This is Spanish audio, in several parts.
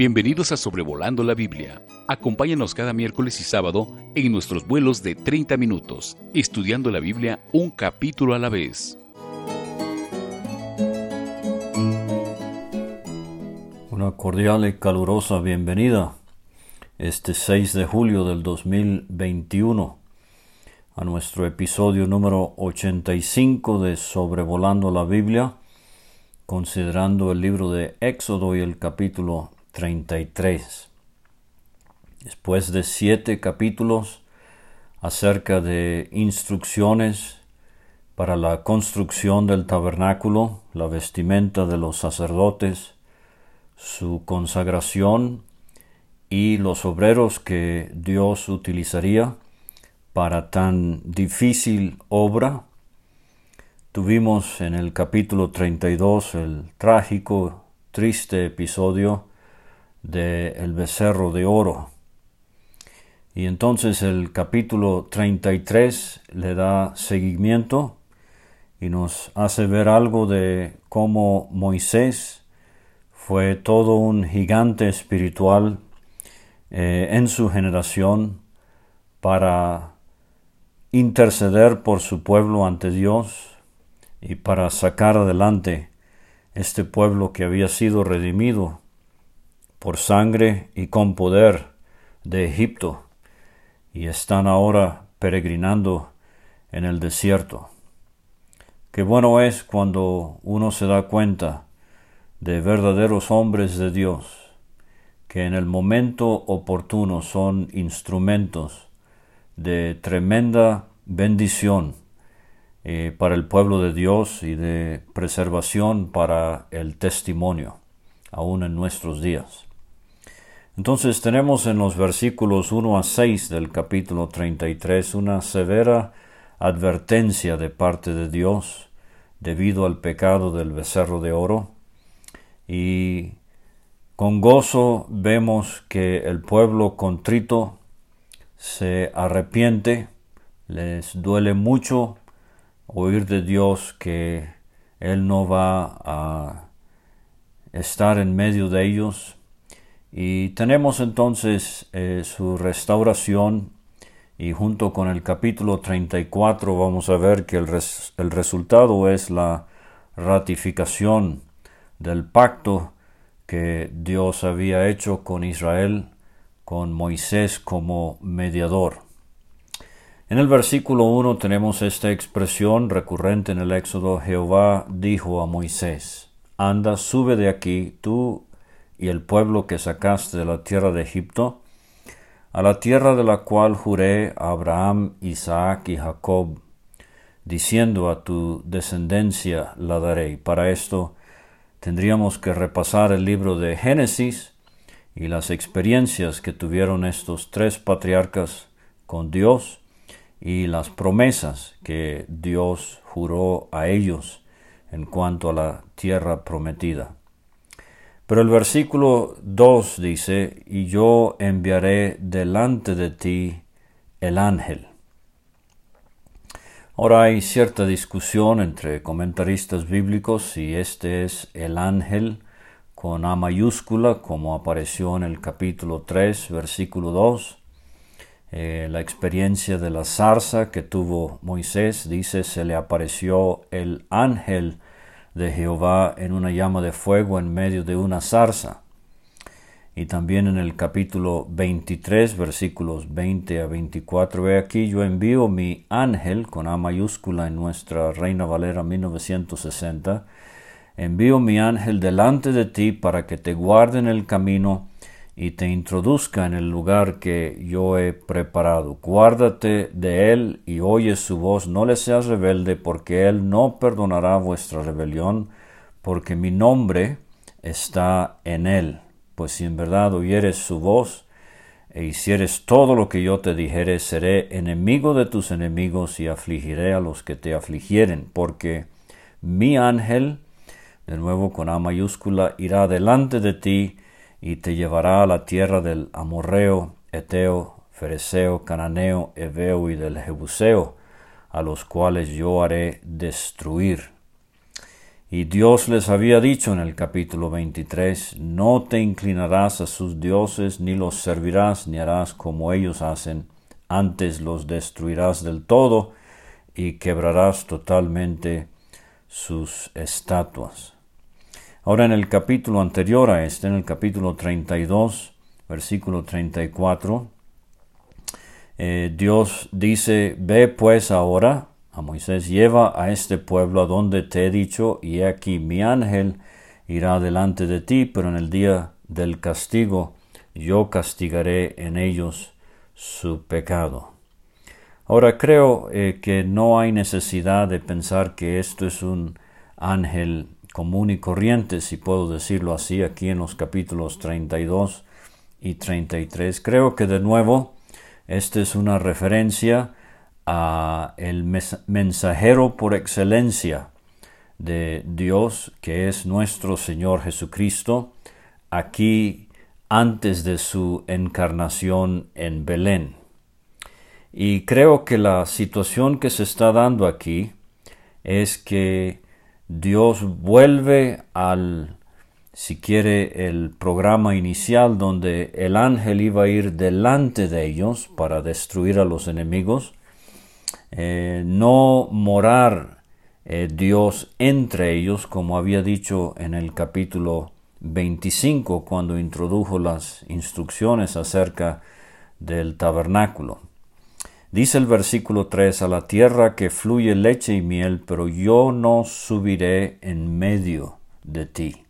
Bienvenidos a Sobrevolando la Biblia. Acompáñanos cada miércoles y sábado en nuestros vuelos de 30 minutos, estudiando la Biblia un capítulo a la vez. Una cordial y calurosa bienvenida este 6 de julio del 2021 a nuestro episodio número 85 de Sobrevolando la Biblia, considerando el libro de Éxodo y el capítulo 33. Después de siete capítulos acerca de instrucciones para la construcción del tabernáculo, la vestimenta de los sacerdotes, su consagración y los obreros que Dios utilizaría para tan difícil obra, tuvimos en el capítulo 32 el trágico, triste episodio de el becerro de oro. Y entonces el capítulo 33 le da seguimiento y nos hace ver algo de cómo Moisés fue todo un gigante espiritual eh, en su generación para interceder por su pueblo ante Dios y para sacar adelante este pueblo que había sido redimido por sangre y con poder de Egipto, y están ahora peregrinando en el desierto. Qué bueno es cuando uno se da cuenta de verdaderos hombres de Dios, que en el momento oportuno son instrumentos de tremenda bendición eh, para el pueblo de Dios y de preservación para el testimonio, aún en nuestros días. Entonces tenemos en los versículos 1 a 6 del capítulo 33 una severa advertencia de parte de Dios debido al pecado del becerro de oro. Y con gozo vemos que el pueblo contrito se arrepiente, les duele mucho oír de Dios que Él no va a estar en medio de ellos, y tenemos entonces eh, su restauración y junto con el capítulo 34 vamos a ver que el, el resultado es la ratificación del pacto que Dios había hecho con Israel, con Moisés como mediador. En el versículo 1 tenemos esta expresión recurrente en el Éxodo, Jehová dijo a Moisés, Anda, sube de aquí, tú y el pueblo que sacaste de la tierra de Egipto, a la tierra de la cual juré a Abraham, Isaac y Jacob, diciendo a tu descendencia la daré. Para esto tendríamos que repasar el libro de Génesis y las experiencias que tuvieron estos tres patriarcas con Dios y las promesas que Dios juró a ellos en cuanto a la tierra prometida. Pero el versículo 2 dice, y yo enviaré delante de ti el ángel. Ahora hay cierta discusión entre comentaristas bíblicos si este es el ángel con A mayúscula, como apareció en el capítulo 3, versículo 2. Eh, la experiencia de la zarza que tuvo Moisés dice, se le apareció el ángel de Jehová en una llama de fuego en medio de una zarza. Y también en el capítulo 23, versículos 20 a 24, ve aquí, yo envío mi ángel, con A mayúscula en nuestra Reina Valera 1960, envío mi ángel delante de ti para que te guarde en el camino y te introduzca en el lugar que yo he preparado. Guárdate de él y oye su voz, no le seas rebelde, porque él no perdonará vuestra rebelión, porque mi nombre está en él. Pues si en verdad oyeres su voz, e hicieres todo lo que yo te dijere, seré enemigo de tus enemigos y afligiré a los que te afligieren, porque mi ángel, de nuevo con A mayúscula, irá delante de ti, y te llevará a la tierra del amorreo, eteo, fereceo, cananeo, eveo y del jebuseo, a los cuales yo haré destruir. Y Dios les había dicho en el capítulo 23, no te inclinarás a sus dioses, ni los servirás, ni harás como ellos hacen, antes los destruirás del todo y quebrarás totalmente sus estatuas. Ahora en el capítulo anterior a este, en el capítulo 32, versículo 34, eh, Dios dice, ve pues ahora a Moisés, lleva a este pueblo a donde te he dicho, y aquí mi ángel irá delante de ti, pero en el día del castigo yo castigaré en ellos su pecado. Ahora creo eh, que no hay necesidad de pensar que esto es un ángel común y corriente, si puedo decirlo así, aquí en los capítulos 32 y 33. Creo que de nuevo esta es una referencia el mensajero por excelencia de Dios, que es nuestro Señor Jesucristo, aquí antes de su encarnación en Belén. Y creo que la situación que se está dando aquí es que Dios vuelve al, si quiere, el programa inicial donde el ángel iba a ir delante de ellos para destruir a los enemigos, eh, no morar eh, Dios entre ellos, como había dicho en el capítulo 25 cuando introdujo las instrucciones acerca del tabernáculo. Dice el versículo 3, a la tierra que fluye leche y miel, pero yo no subiré en medio de ti.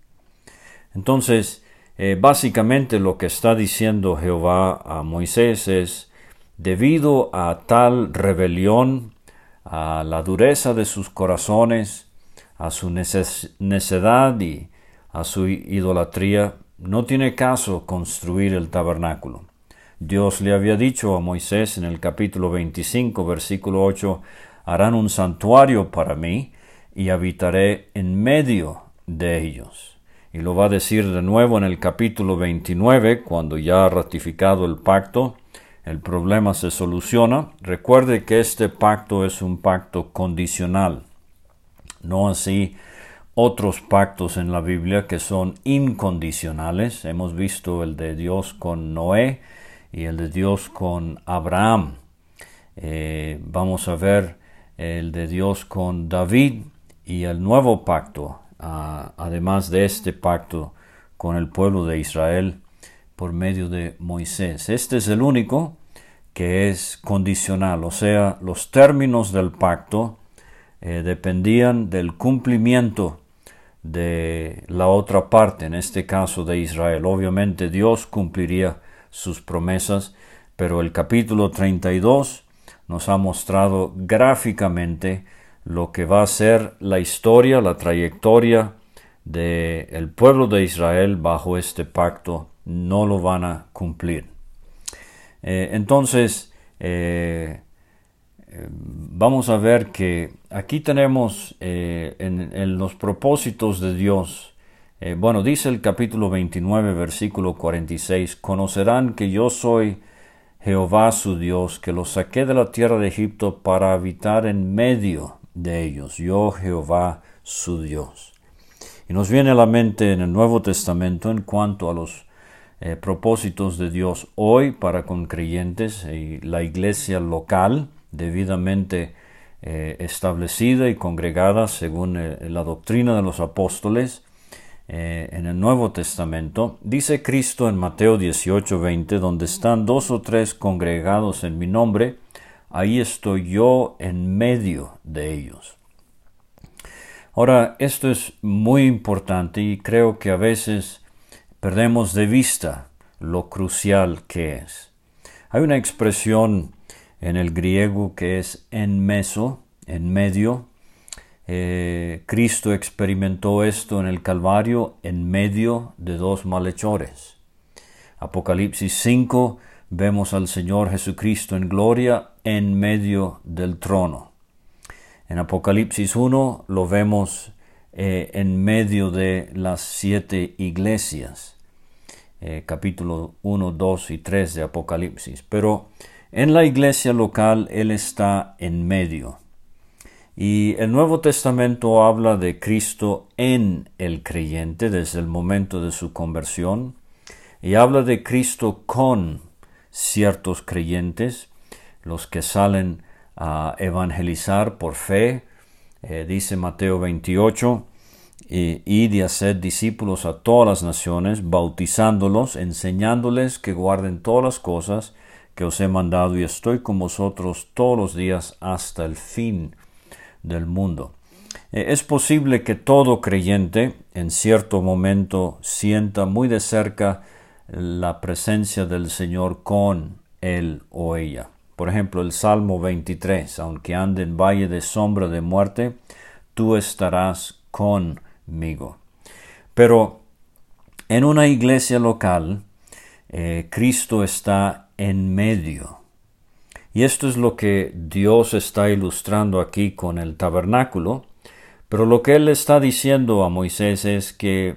Entonces, eh, básicamente lo que está diciendo Jehová a Moisés es, debido a tal rebelión, a la dureza de sus corazones, a su necedad y a su idolatría, no tiene caso construir el tabernáculo. Dios le había dicho a Moisés en el capítulo 25, versículo 8, harán un santuario para mí y habitaré en medio de ellos. Y lo va a decir de nuevo en el capítulo 29, cuando ya ha ratificado el pacto, el problema se soluciona. Recuerde que este pacto es un pacto condicional, no así otros pactos en la Biblia que son incondicionales. Hemos visto el de Dios con Noé y el de Dios con Abraham. Eh, vamos a ver el de Dios con David y el nuevo pacto, ah, además de este pacto con el pueblo de Israel por medio de Moisés. Este es el único que es condicional, o sea, los términos del pacto eh, dependían del cumplimiento de la otra parte, en este caso de Israel. Obviamente Dios cumpliría sus promesas, pero el capítulo 32 nos ha mostrado gráficamente lo que va a ser la historia, la trayectoria del el pueblo de Israel bajo este pacto no lo van a cumplir. Eh, entonces, eh, eh, vamos a ver que aquí tenemos en, en, los propósitos de Dios, bueno, dice el capítulo 29, versículo 46, conocerán que yo soy Jehová su Dios, que los saqué de la tierra de Egipto para habitar en medio de ellos, yo Jehová su Dios. Y nos viene a la mente en el Nuevo Testamento en cuanto a los eh, propósitos de Dios hoy para con creyentes y la iglesia local debidamente eh, establecida y congregada según eh, la doctrina de los apóstoles en el Nuevo Testamento, dice Cristo en Mateo 18, 20, donde están dos o tres congregados en mi nombre, ahí estoy yo en medio de ellos. Ahora, esto es muy importante y creo que a veces perdemos de vista lo crucial que es. Hay una expresión en el griego que es en meso, en medio. Eh, Cristo experimentó esto en el Calvario en medio de dos malhechores. Apocalipsis 5 vemos al Señor Jesucristo en gloria en medio del trono. En Apocalipsis 1 lo vemos eh, en medio de las siete iglesias, eh, capítulo 1, 2 y 3 de Apocalipsis. Pero en la iglesia local Él está en medio. Y el Nuevo Testamento habla de Cristo en el creyente desde el momento de su conversión. Y habla de Cristo con ciertos creyentes, los que salen a evangelizar por fe, eh, dice Mateo 28, y de hacer discípulos a todas las naciones, bautizándolos, enseñándoles que guarden todas las cosas que os he mandado y estoy con vosotros todos los días hasta el fin del mundo. Eh, es posible que todo creyente en cierto momento sienta muy de cerca la presencia del Señor con él o ella. Por ejemplo, el Salmo 23, aunque ande en valle de sombra de muerte, tú estarás conmigo. Pero en una iglesia local, eh, Cristo está en medio. Y esto es lo que Dios está ilustrando aquí con el tabernáculo. Pero lo que Él está diciendo a Moisés es que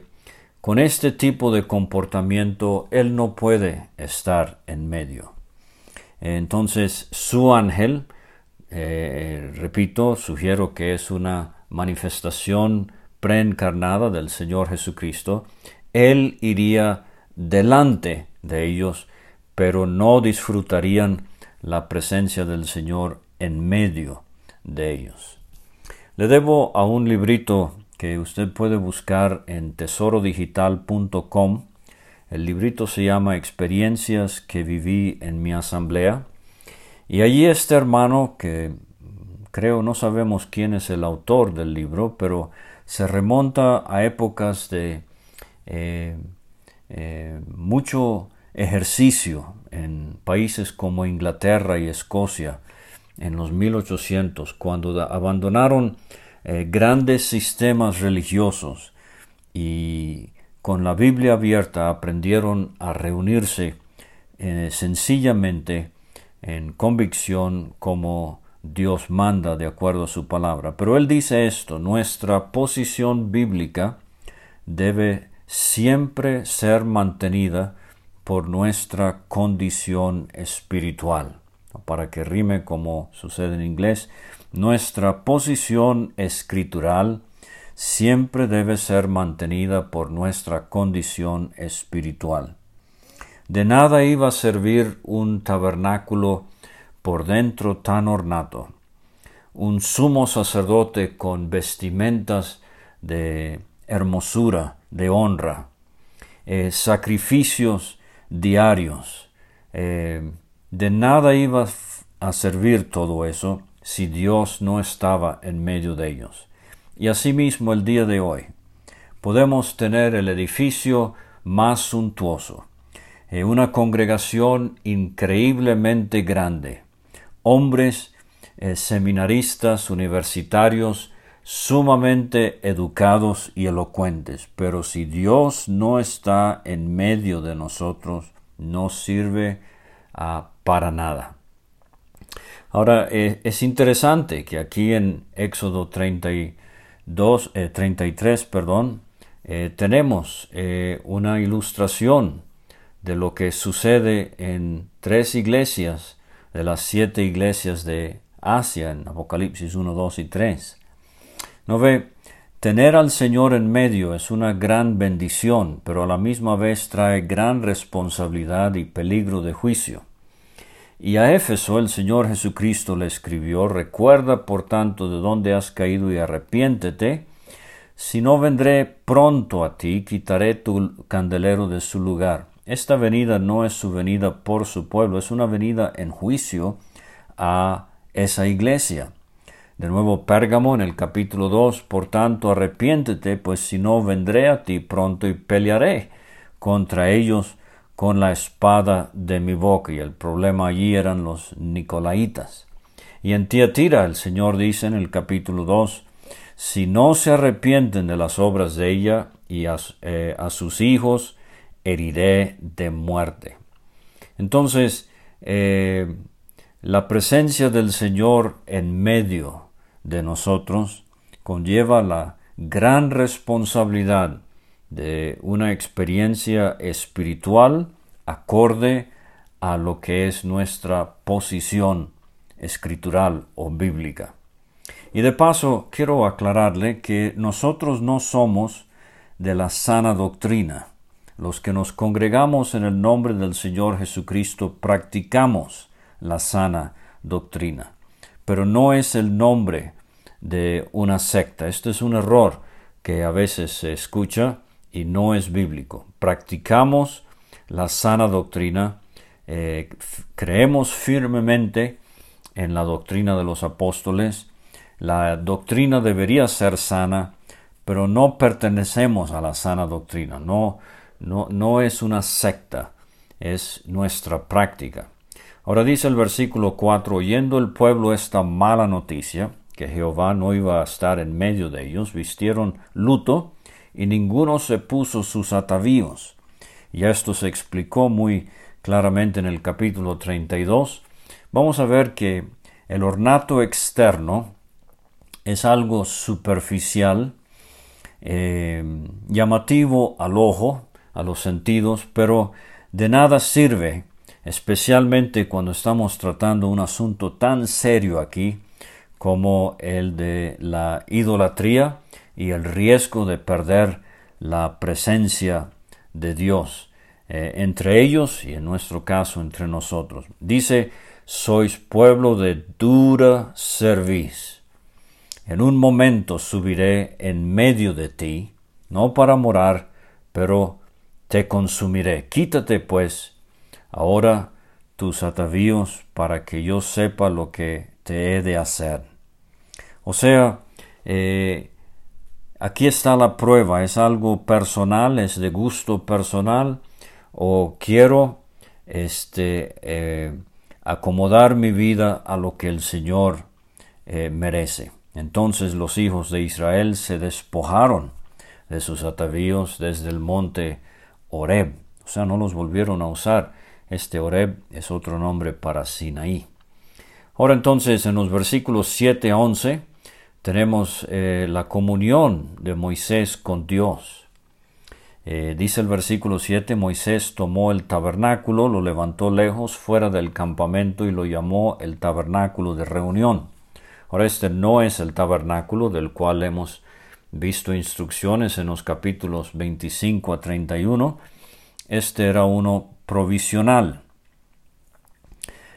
con este tipo de comportamiento Él no puede estar en medio. Entonces su ángel, eh, repito, sugiero que es una manifestación preencarnada del Señor Jesucristo, Él iría delante de ellos, pero no disfrutarían la presencia del Señor en medio de ellos. Le debo a un librito que usted puede buscar en tesorodigital.com el librito se llama Experiencias que viví en mi asamblea. Y allí este hermano, que creo no sabemos quién es el autor del libro, pero se remonta a épocas de eh, eh, mucho ejercicio en países como Inglaterra y Escocia en los 1800, cuando abandonaron eh, grandes sistemas religiosos y con la Biblia abierta aprendieron a reunirse eh, sencillamente en convicción como Dios manda de acuerdo a su palabra. Pero él dice esto, nuestra posición bíblica debe siempre ser mantenida por nuestra condición espiritual. Para que rime como sucede en inglés, nuestra posición escritural siempre debe ser mantenida por nuestra condición espiritual. De nada iba a servir un tabernáculo por dentro tan ornato, un sumo sacerdote con vestimentas de hermosura, de honra, eh, sacrificios diarios. Eh, de nada iba a servir todo eso si Dios no estaba en medio de ellos. Y asimismo el día de hoy podemos tener el edificio más suntuoso, eh, una congregación increíblemente grande, hombres eh, seminaristas, universitarios, sumamente educados y elocuentes, pero si Dios no está en medio de nosotros, no sirve ah, para nada. Ahora, eh, es interesante que aquí en Éxodo 30 2, 33, eh, perdón, eh, tenemos una ilustración de lo que sucede en tres iglesias de las siete iglesias de Asia en Apocalipsis 1, 2 y 3. ¿No ve? Tener al Señor en medio es una gran bendición, pero a la misma vez trae gran responsabilidad y peligro de juicio. Y a Éfeso el Señor Jesucristo le escribió, Recuerda por tanto de dónde has caído y arrepiéntete, si no vendré pronto a ti, quitaré tu candelero de su lugar. Esta venida no es su venida por su pueblo, es una venida en juicio a esa iglesia. De nuevo, Pérgamo en el capítulo 2, por tanto, arrepiéntete, pues si no vendré a ti pronto y pelearé contra ellos con la espada de mi boca. Y el problema allí eran los nicolaitas. Y en Tiatira el Señor dice en el capítulo 2, si no se arrepienten de las obras de ella y eh, a, sus hijos, heriré de muerte. Entonces, eh, la presencia del Señor en medio de nosotros conlleva la gran responsabilidad de una experiencia espiritual acorde a lo que es nuestra posición escritural o bíblica. Y de paso, quiero aclararle que nosotros no somos de la sana doctrina. Los que nos congregamos en el nombre del Señor Jesucristo practicamos la sana doctrina. Pero no es el nombre de una secta. Este es un error que a veces se escucha y no es bíblico. Practicamos la sana doctrina, eh, creemos firmemente en la doctrina de los apóstoles, la doctrina debería ser sana, pero no pertenecemos a la sana doctrina, no, no, no es una secta, es nuestra práctica. Ahora dice el versículo 4, oyendo el pueblo esta mala noticia, que Jehová no iba a estar en medio de ellos, vistieron luto y ninguno se puso sus atavíos. Y esto se explicó muy claramente en el capítulo 32. Vamos a ver que el ornato externo es algo superficial, eh, llamativo al ojo, a los sentidos, pero de nada sirve, especialmente cuando estamos tratando un asunto tan serio aquí como el de la idolatría y el riesgo de perder la presencia de Dios eh, entre ellos y en nuestro caso entre nosotros. Dice, sois pueblo de dura cerviz. En un momento subiré en medio de ti, no para morar, pero te consumiré. Quítate, pues, ahora tus atavíos para que yo sepa lo que te he de hacer. O sea, eh, aquí está la prueba, es algo personal, es de gusto personal, o quiero este, eh, acomodar mi vida a lo que el Señor eh, merece. Entonces los hijos de Israel se despojaron de sus atavíos desde el monte Oreb, o sea, no los volvieron a usar. Este Oreb es otro nombre para Sinaí. Ahora entonces en los versículos 7 a 11 tenemos eh, la comunión de Moisés con Dios. Eh, dice el versículo 7, Moisés tomó el tabernáculo, lo levantó lejos fuera del campamento y lo llamó el tabernáculo de reunión. Ahora este no es el tabernáculo del cual hemos visto instrucciones en los capítulos 25 a 31. Este era uno provisional.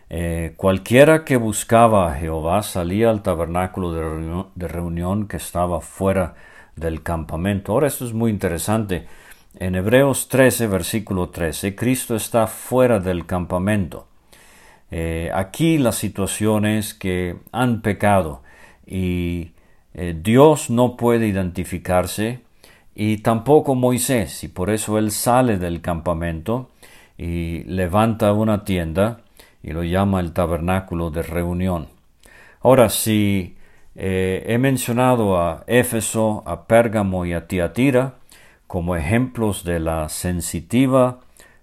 Eh, cualquiera que buscaba a Jehová salía al tabernáculo de reunión que estaba fuera del campamento. Ahora esto es muy interesante en Hebreos 13, versículo 13, Cristo está fuera del campamento. Eh, aquí la situación es que han pecado y eh, Dios no puede identificarse y tampoco Moisés y por eso él sale del campamento y levanta una tienda y lo llama el tabernáculo de reunión. Ahora, si eh, he mencionado a Éfeso, a Pérgamo y a Tiatira, como ejemplos de la sensitiva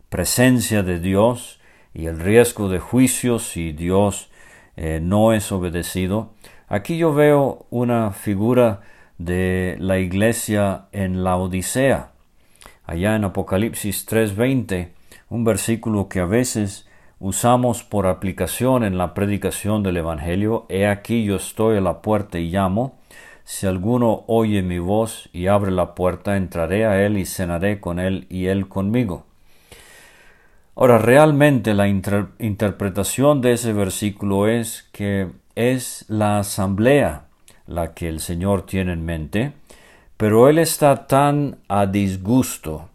presencia de Dios y el riesgo de juicio si Dios eh, no es obedecido. Aquí yo veo una figura de la iglesia en la Odisea, allá en Apocalipsis 3:20, un versículo que a veces usamos por aplicación en la predicación del Evangelio. He aquí yo estoy a la puerta y llamo. Si alguno oye mi voz y abre la puerta, entraré a él y cenaré con él y él conmigo. Ahora, realmente la interpretación de ese versículo es que es la asamblea la que el Señor tiene en mente, pero Él está tan a disgusto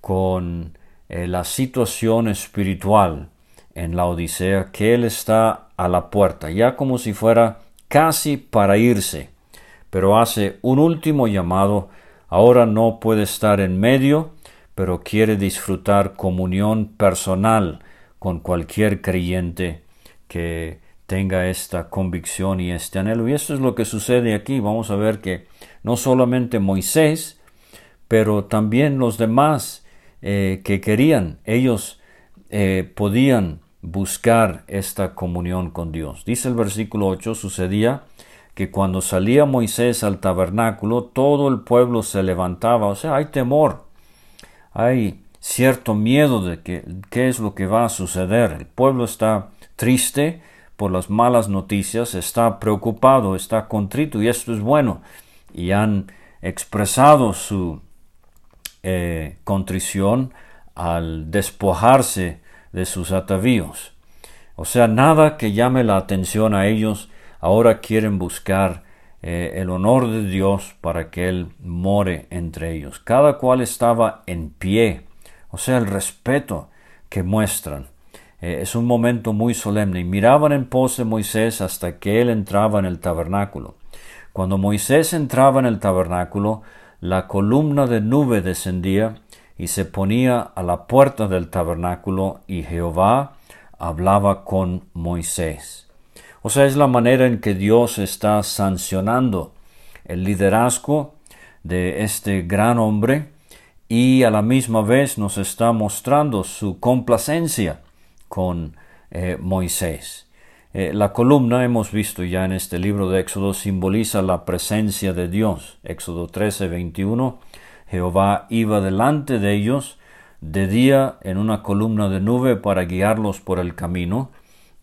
con eh, la situación espiritual en la Odisea que Él está a la puerta, ya como si fuera casi para irse pero hace un último llamado. Ahora no puede estar en medio, pero quiere disfrutar comunión personal con cualquier creyente que tenga esta convicción y este anhelo. Y esto es lo que sucede aquí. Vamos a ver que no solamente Moisés, pero también los demás eh, que querían, ellos eh, podían buscar esta comunión con Dios. Dice el versículo 8, sucedía que cuando salía Moisés al tabernáculo, todo el pueblo se levantaba, o sea, hay temor, hay cierto miedo de que, qué es lo que va a suceder. El pueblo está triste por las malas noticias, está preocupado, está contrito y esto es bueno. Y han expresado su eh, contrición al despojarse de sus atavíos. O sea, nada que llame la atención a ellos, ahora quieren buscar eh, el honor de Dios para que Él more entre ellos. Cada cual estaba en pie, o sea, el respeto que muestran. Eh, es un momento muy solemne y miraban en pos de Moisés hasta que Él entraba en el tabernáculo. Cuando Moisés entraba en el tabernáculo, la columna de nube descendía y se ponía a la puerta del tabernáculo y Jehová hablaba con Moisés. O sea, es la manera en que Dios está sancionando el liderazgo de este gran hombre y a la misma vez nos está mostrando su complacencia con eh, Moisés. Eh, la columna, hemos visto ya en este libro de Éxodo, simboliza la presencia de Dios. Éxodo 13, 21 Jehová iba delante de ellos de día en una columna de nube para guiarlos por el camino,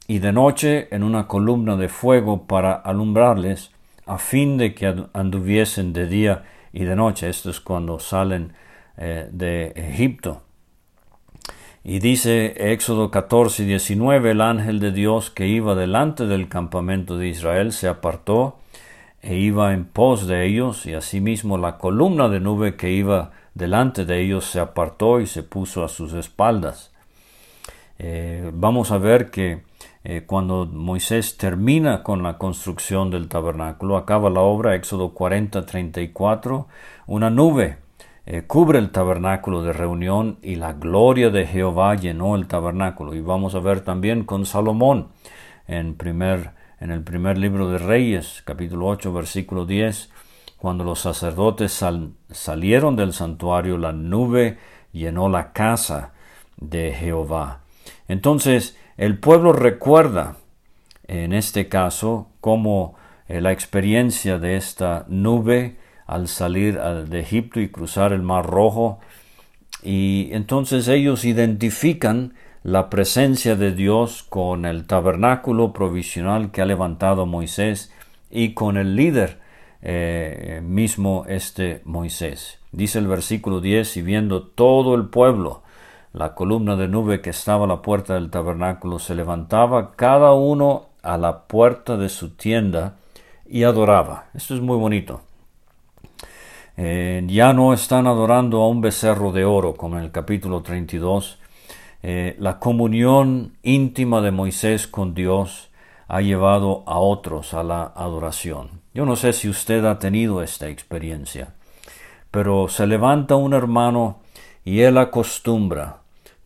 y de noche en una columna de fuego para alumbrarles, a fin de que anduviesen de día y de noche. Esto es cuando salen eh, de Egipto. Y dice Éxodo 14 y 19, el ángel de Dios que iba delante del campamento de Israel se apartó e iba en pos de ellos, y asimismo la columna de nube que iba delante de ellos se apartó y se puso a sus espaldas. Eh, vamos a ver que eh, cuando Moisés termina con la construcción del tabernáculo, acaba la obra, Éxodo 40, 34, una nube eh, cubre el tabernáculo de reunión y la gloria de Jehová llenó el tabernáculo. Y vamos a ver también con Salomón en primer en el primer libro de Reyes, capítulo 8, versículo 10, cuando los sacerdotes salieron del santuario, la nube llenó la casa de Jehová. Entonces, el pueblo recuerda, en este caso, cómo eh, la experiencia de esta nube al salir de Egipto y cruzar el Mar Rojo, y entonces ellos identifican la presencia de Dios con el tabernáculo provisional que ha levantado Moisés y con el líder eh, mismo este Moisés. Dice el versículo 10, y viendo todo el pueblo, la columna de nube que estaba a la puerta del tabernáculo se levantaba cada uno a la puerta de su tienda y adoraba. Esto es muy bonito. Eh, ya no están adorando a un becerro de oro como en el capítulo 32, eh, la comunión íntima de Moisés con Dios ha llevado a otros a la adoración. Yo no sé si usted ha tenido esta experiencia, pero se levanta un hermano y él acostumbra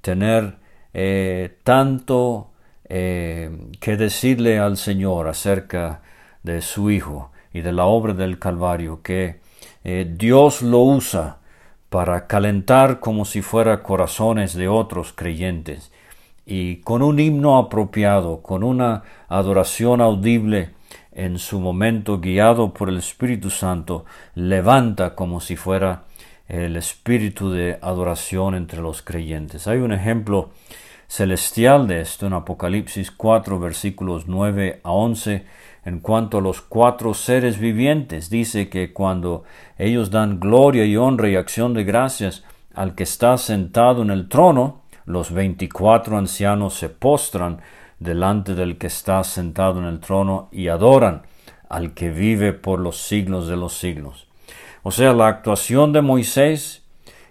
tener eh, tanto que decirle al Señor acerca de su Hijo y de la obra del Calvario, que Dios lo usa para calentar como si fuera corazones de otros creyentes, y con un himno apropiado, con una adoración audible en su momento guiado por el Espíritu Santo, levanta como si fuera el espíritu de adoración entre los creyentes. Hay un ejemplo celestial de esto en Apocalipsis 4 versículos 9 a 11 en cuanto a los cuatro seres vivientes, dice que cuando ellos dan gloria y honra y acción de gracias al que está sentado en el trono, los veinticuatro ancianos se postran delante del que está sentado en el trono y adoran al que vive por los siglos de los siglos. O sea, la actuación de Moisés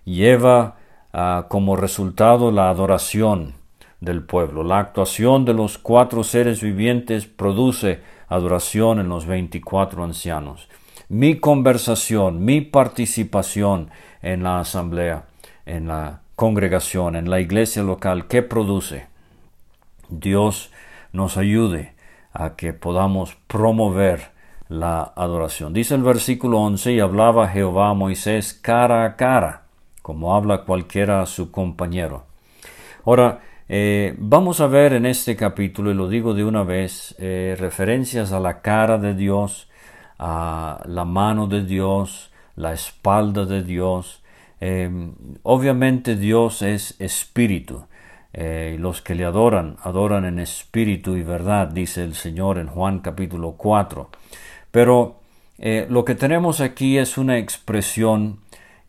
lleva ah, como resultado la adoración del pueblo. La actuación de los cuatro seres vivientes produce adoración en los 24 ancianos. Mi conversación, mi participación en la asamblea, en la congregación, en la iglesia local, ¿qué produce? Dios nos ayude a que podamos promover la adoración. Dice el versículo 11, y hablaba Jehová a Moisés cara a cara, como habla cualquiera a su compañero. Ahora, eh, vamos a ver en este capítulo, y lo digo de una vez, eh, referencias a la cara de Dios, a la mano de Dios, la espalda de Dios. Eh, obviamente Dios es espíritu. los que le adoran, adoran en espíritu y verdad, dice el Señor en Juan capítulo 4. Pero lo que tenemos aquí es una expresión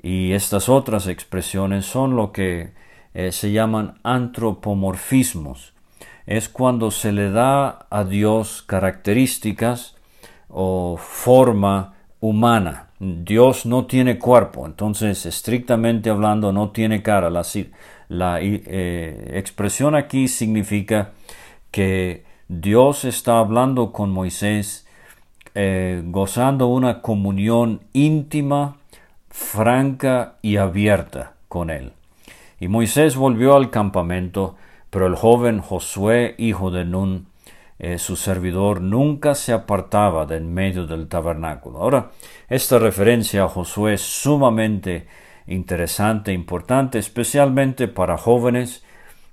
y estas otras expresiones son lo que eh, se llaman antropomorfismos. Es cuando se le da a Dios características o forma humana. Dios no tiene cuerpo, entonces estrictamente hablando no tiene cara. La, la eh, expresión aquí significa que Dios está hablando con Moisés, eh, gozando una comunión íntima, franca y abierta con él. Y Moisés volvió al campamento, pero el joven Josué, hijo de Nun, eh, su servidor, nunca se apartaba de en medio del tabernáculo. Ahora, esta referencia a Josué es sumamente interesante, importante, especialmente para jóvenes,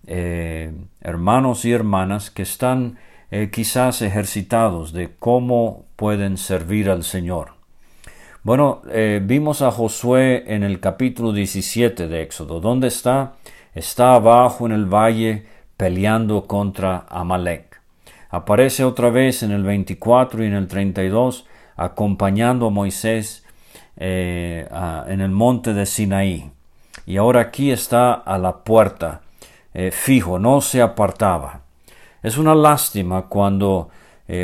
eh, hermanos y hermanas que están eh, quizás ejercitados de cómo pueden servir al Señor. Bueno, eh, vimos a Josué en el capítulo 17 de Éxodo. ¿Dónde está? Está abajo en el valle peleando contra Amalek. Aparece otra vez en el 24 y en el 32 acompañando a Moisés eh, en el monte de Sinaí. Y ahora aquí está a la puerta, eh, fijo, no se apartaba. Es una lástima cuando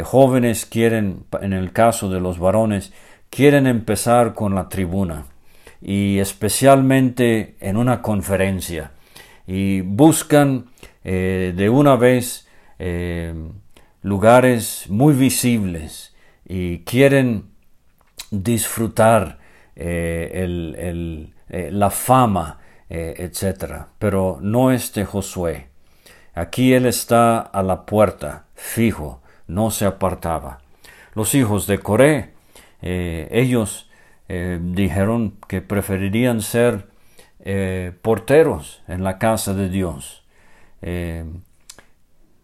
jóvenes quieren, en el caso de los varones, quieren empezar con la tribuna y especialmente en una conferencia y buscan eh, de una vez eh, lugares muy visibles y quieren disfrutar eh, la fama, etc. Pero no este Josué. Aquí él está a la puerta, fijo, no se apartaba. Los hijos de Coré eh, ellos eh, dijeron que preferirían ser eh, porteros en la casa de Dios.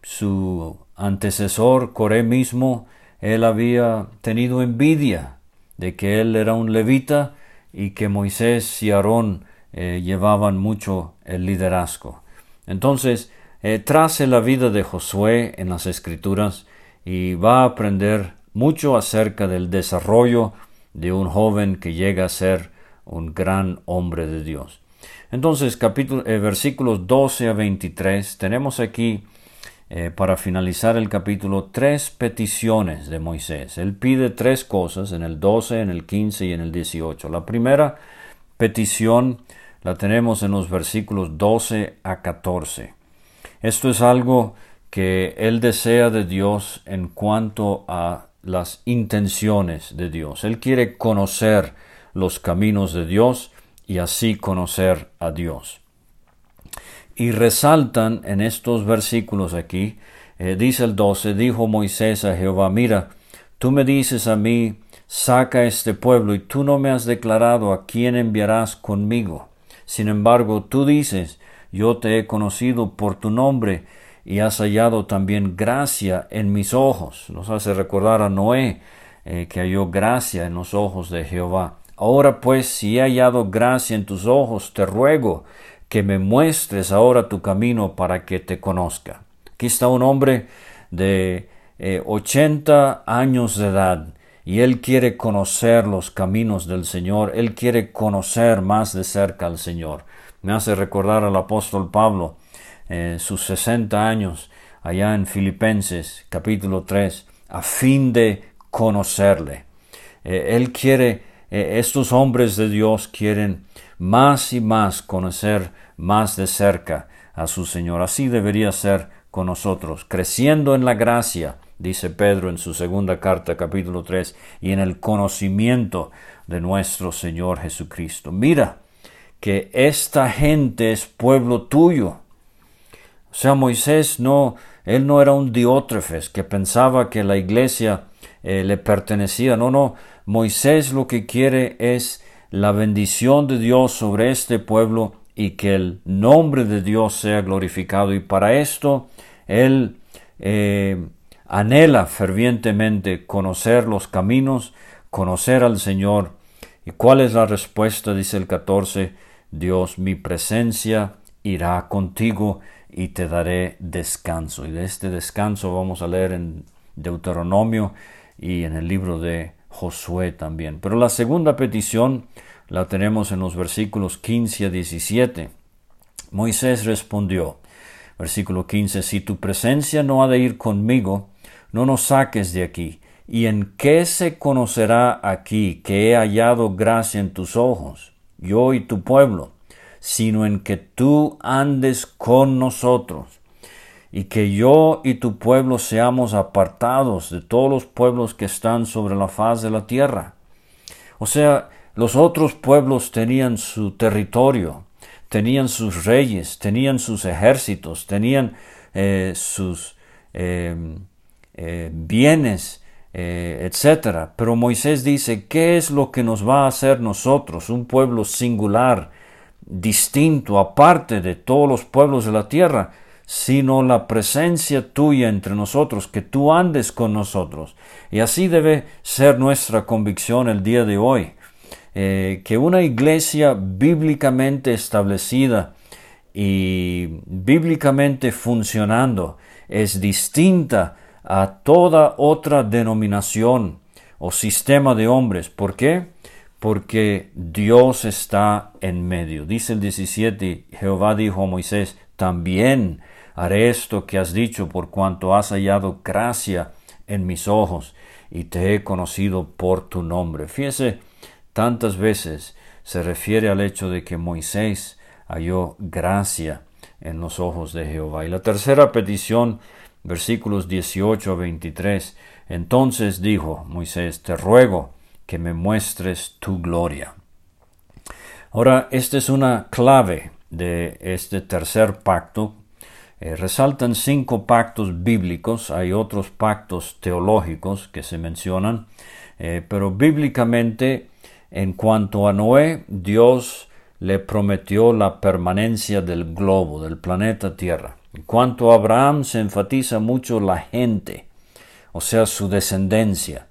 su antecesor, Coré mismo, él había tenido envidia de que él era un levita y que Moisés y Aarón llevaban mucho el liderazgo. Entonces, trace la vida de Josué en las escrituras y va a aprender mucho acerca del desarrollo de un joven que llega a ser un gran hombre de Dios. Entonces, capítulo, eh, versículos 12 a 23, tenemos aquí, eh, para finalizar el capítulo, tres peticiones de Moisés. Él pide tres cosas en el 12, en el 15 y en el 18. La primera petición la tenemos en los versículos 12 a 14. Esto es algo que él desea de Dios en cuanto a las intenciones de Dios. Él quiere conocer los caminos de Dios y así conocer a Dios. Y resaltan en estos versículos aquí, eh, dice el 12, dijo Moisés a Jehová, mira, tú me dices a mí, saca este pueblo y tú no me has declarado a quién enviarás conmigo. Sin embargo, tú dices, yo te he conocido por tu nombre y has hallado también gracia en mis ojos. Nos hace recordar a Noé eh, que halló gracia en los ojos de Jehová. Ahora pues, si he hallado gracia en tus ojos, te ruego que me muestres ahora tu camino para que te conozca. Aquí está un hombre de eh, ochenta años de edad y él quiere conocer los caminos del Señor, él quiere conocer más de cerca al Señor. Me hace recordar al apóstol Pablo, eh, sus 60 años allá en Filipenses capítulo 3 a fin de conocerle. Eh, él quiere, eh, estos hombres de Dios quieren más y más conocer más de cerca a su Señor. Así debería ser con nosotros, creciendo en la gracia, dice Pedro en su segunda carta, capítulo 3, y en el conocimiento de nuestro Señor Jesucristo. Mira que esta gente es pueblo tuyo, o sea, Moisés no, él no era un diótrefes que pensaba que la iglesia eh, le pertenecía. No, no. Moisés lo que quiere es la bendición de Dios sobre este pueblo y que el nombre de Dios sea glorificado. Y para esto él eh, anhela fervientemente conocer los caminos, conocer al Señor. ¿Y cuál es la respuesta? Dice el 14, Dios, mi presencia irá contigo y te daré descanso. Y de este descanso vamos a leer en Deuteronomio y en el libro de Josué también. Pero la segunda petición la tenemos en los versículos 15 a 17. Moisés respondió, versículo 15, si tu presencia no ha de ir conmigo, no nos saques de aquí. ¿Y en qué se conocerá aquí que he hallado gracia en tus ojos, yo y tu pueblo, sino en que tú andes con nosotros? y que yo y tu pueblo seamos apartados de todos los pueblos que están sobre la faz de la tierra. O sea, los otros pueblos tenían su territorio, tenían sus reyes, tenían sus ejércitos, tenían eh, sus em, eh, bienes, eh, etc. Pero Moisés dice, ¿qué es lo que nos va a hacer nosotros, un pueblo singular, distinto, aparte de todos los pueblos de la tierra? sino la presencia tuya entre nosotros, que tú andes con nosotros. Y así debe ser nuestra convicción el día de hoy, eh, que una iglesia bíblicamente establecida y bíblicamente funcionando es distinta a toda otra denominación o sistema de hombres. ¿Por qué? Porque Dios está en medio. Dice el 17, Jehová dijo a Moisés, también haré esto que has dicho por cuanto has hallado gracia en mis ojos y te he conocido por tu nombre. Fíjese, tantas veces se refiere al hecho de que Moisés halló gracia en los ojos de Jehová. Y la tercera petición, versículos 18 a 23, entonces dijo Moisés, te ruego que me muestres tu gloria. Ahora, esta es una clave de este tercer pacto eh, resaltan cinco pactos bíblicos, hay otros pactos teológicos que se mencionan, eh, pero bíblicamente en cuanto a Noé, Dios le prometió la permanencia del globo, del planeta Tierra. En cuanto a Abraham, se enfatiza mucho la gente, o sea, su descendencia.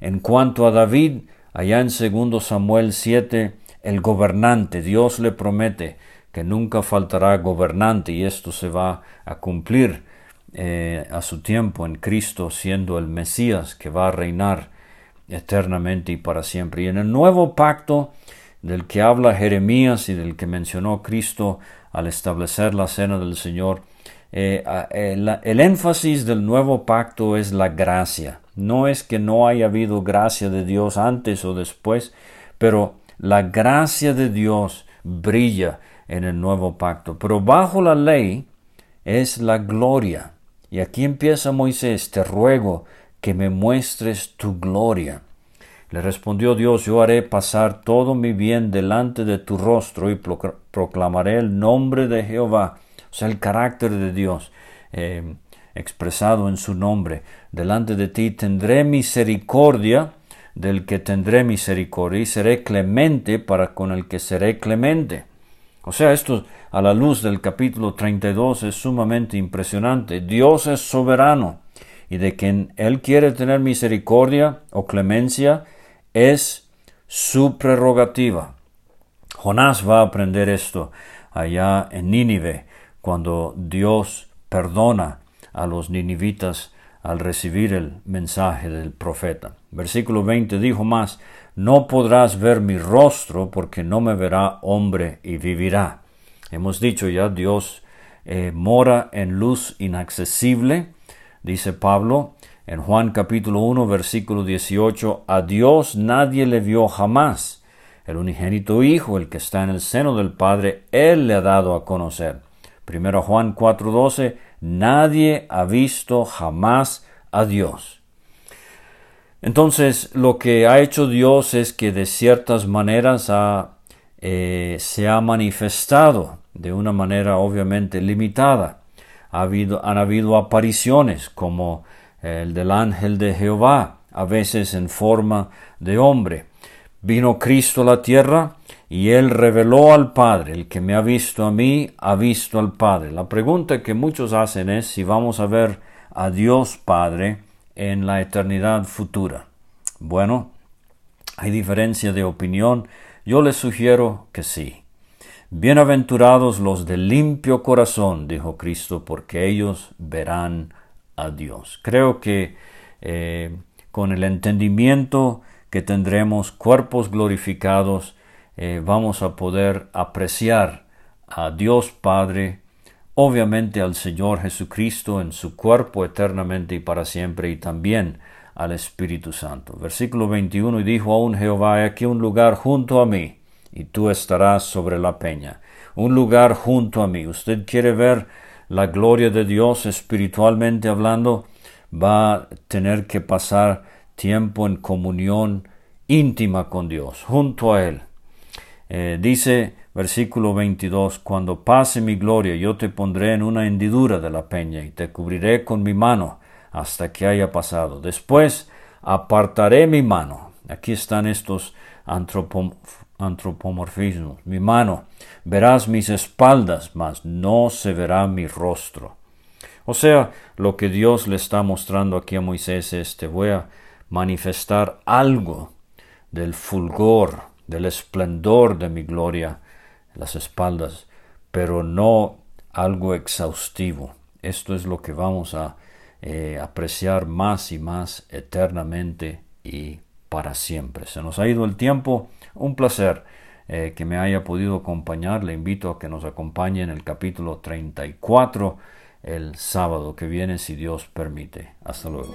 En cuanto a David, allá en 2 Samuel 7, el gobernante, Dios le promete que nunca faltará gobernante y esto se va a cumplir eh, a su tiempo en Cristo siendo el Mesías que va a reinar eternamente y para siempre. Y en el nuevo pacto del que habla Jeremías y del que mencionó Cristo al establecer la cena del Señor, eh, el, el énfasis del nuevo pacto es la gracia. No es que no haya habido gracia de Dios antes o después, pero la gracia de Dios brilla en el nuevo pacto. Pero bajo la ley es la gloria. Y aquí empieza Moisés, te ruego que me muestres tu gloria. Le respondió Dios, yo haré pasar todo mi bien delante de tu rostro y proclamaré el nombre de Jehová, o sea, el carácter de Dios eh, expresado en su nombre. Delante de ti tendré misericordia del que tendré misericordia y seré clemente para con el que seré clemente. O sea, esto a la luz del capítulo 32 es sumamente impresionante. Dios es soberano y de quien Él quiere tener misericordia o clemencia es su prerrogativa. Jonás va a aprender esto allá en Nínive, cuando Dios perdona a los ninivitas al recibir el mensaje del profeta. Versículo 20 dijo más, no podrás ver mi rostro porque no me verá hombre y vivirá. Hemos dicho ya, Dios eh, mora en luz inaccesible, dice Pablo en Juan capítulo 1 versículo 18, a Dios nadie le vio jamás. El unigénito Hijo, el que está en el seno del Padre, Él le ha dado a conocer. Primero Juan 4:12, nadie ha visto jamás a Dios. Entonces, lo que ha hecho Dios es que de ciertas maneras eh, se ha manifestado de una manera obviamente limitada. Han habido apariciones como el del ángel de Jehová, a veces en forma de hombre. Vino Cristo a la tierra y él reveló al Padre, el que me ha visto a mí, ha visto al Padre. La pregunta que muchos hacen es si vamos a ver a Dios Padre en la eternidad futura. Bueno, hay diferencia de opinión. Yo les sugiero que sí. Bienaventurados los de limpio corazón, dijo Cristo, porque ellos verán a Dios. Creo que eh, con el entendimiento que tendremos cuerpos glorificados, eh, vamos a poder apreciar a Dios Padre, obviamente al Señor Jesucristo en su cuerpo eternamente y para siempre, y también al Espíritu Santo. Versículo 21, y dijo aún Jehová, aquí un lugar junto a mí, y tú estarás sobre la peña. Un lugar junto a mí. ¿Usted quiere ver la gloria de Dios espiritualmente hablando? Va a tener que pasar tiempo en comunión íntima con Dios, junto a Él. Eh, dice versículo 22, Cuando pase mi gloria, yo te pondré en una hendidura de la peña y te cubriré con mi mano hasta que haya pasado. Después apartaré mi mano. Aquí están estos antropomorfismos. Mi mano. Verás mis espaldas, mas no se verá mi rostro. O sea, lo que Dios le está mostrando aquí a Moisés es, te voy a manifestar algo del fulgor, del esplendor de mi gloria en las espaldas, pero no algo exhaustivo. Esto es lo que vamos a eh, apreciar más y más eternamente y para siempre. Se nos ha ido el tiempo, un placer eh, que me haya podido acompañar. Le invito a que nos acompañe en el capítulo 34 el sábado que viene, si Dios permite. Hasta luego.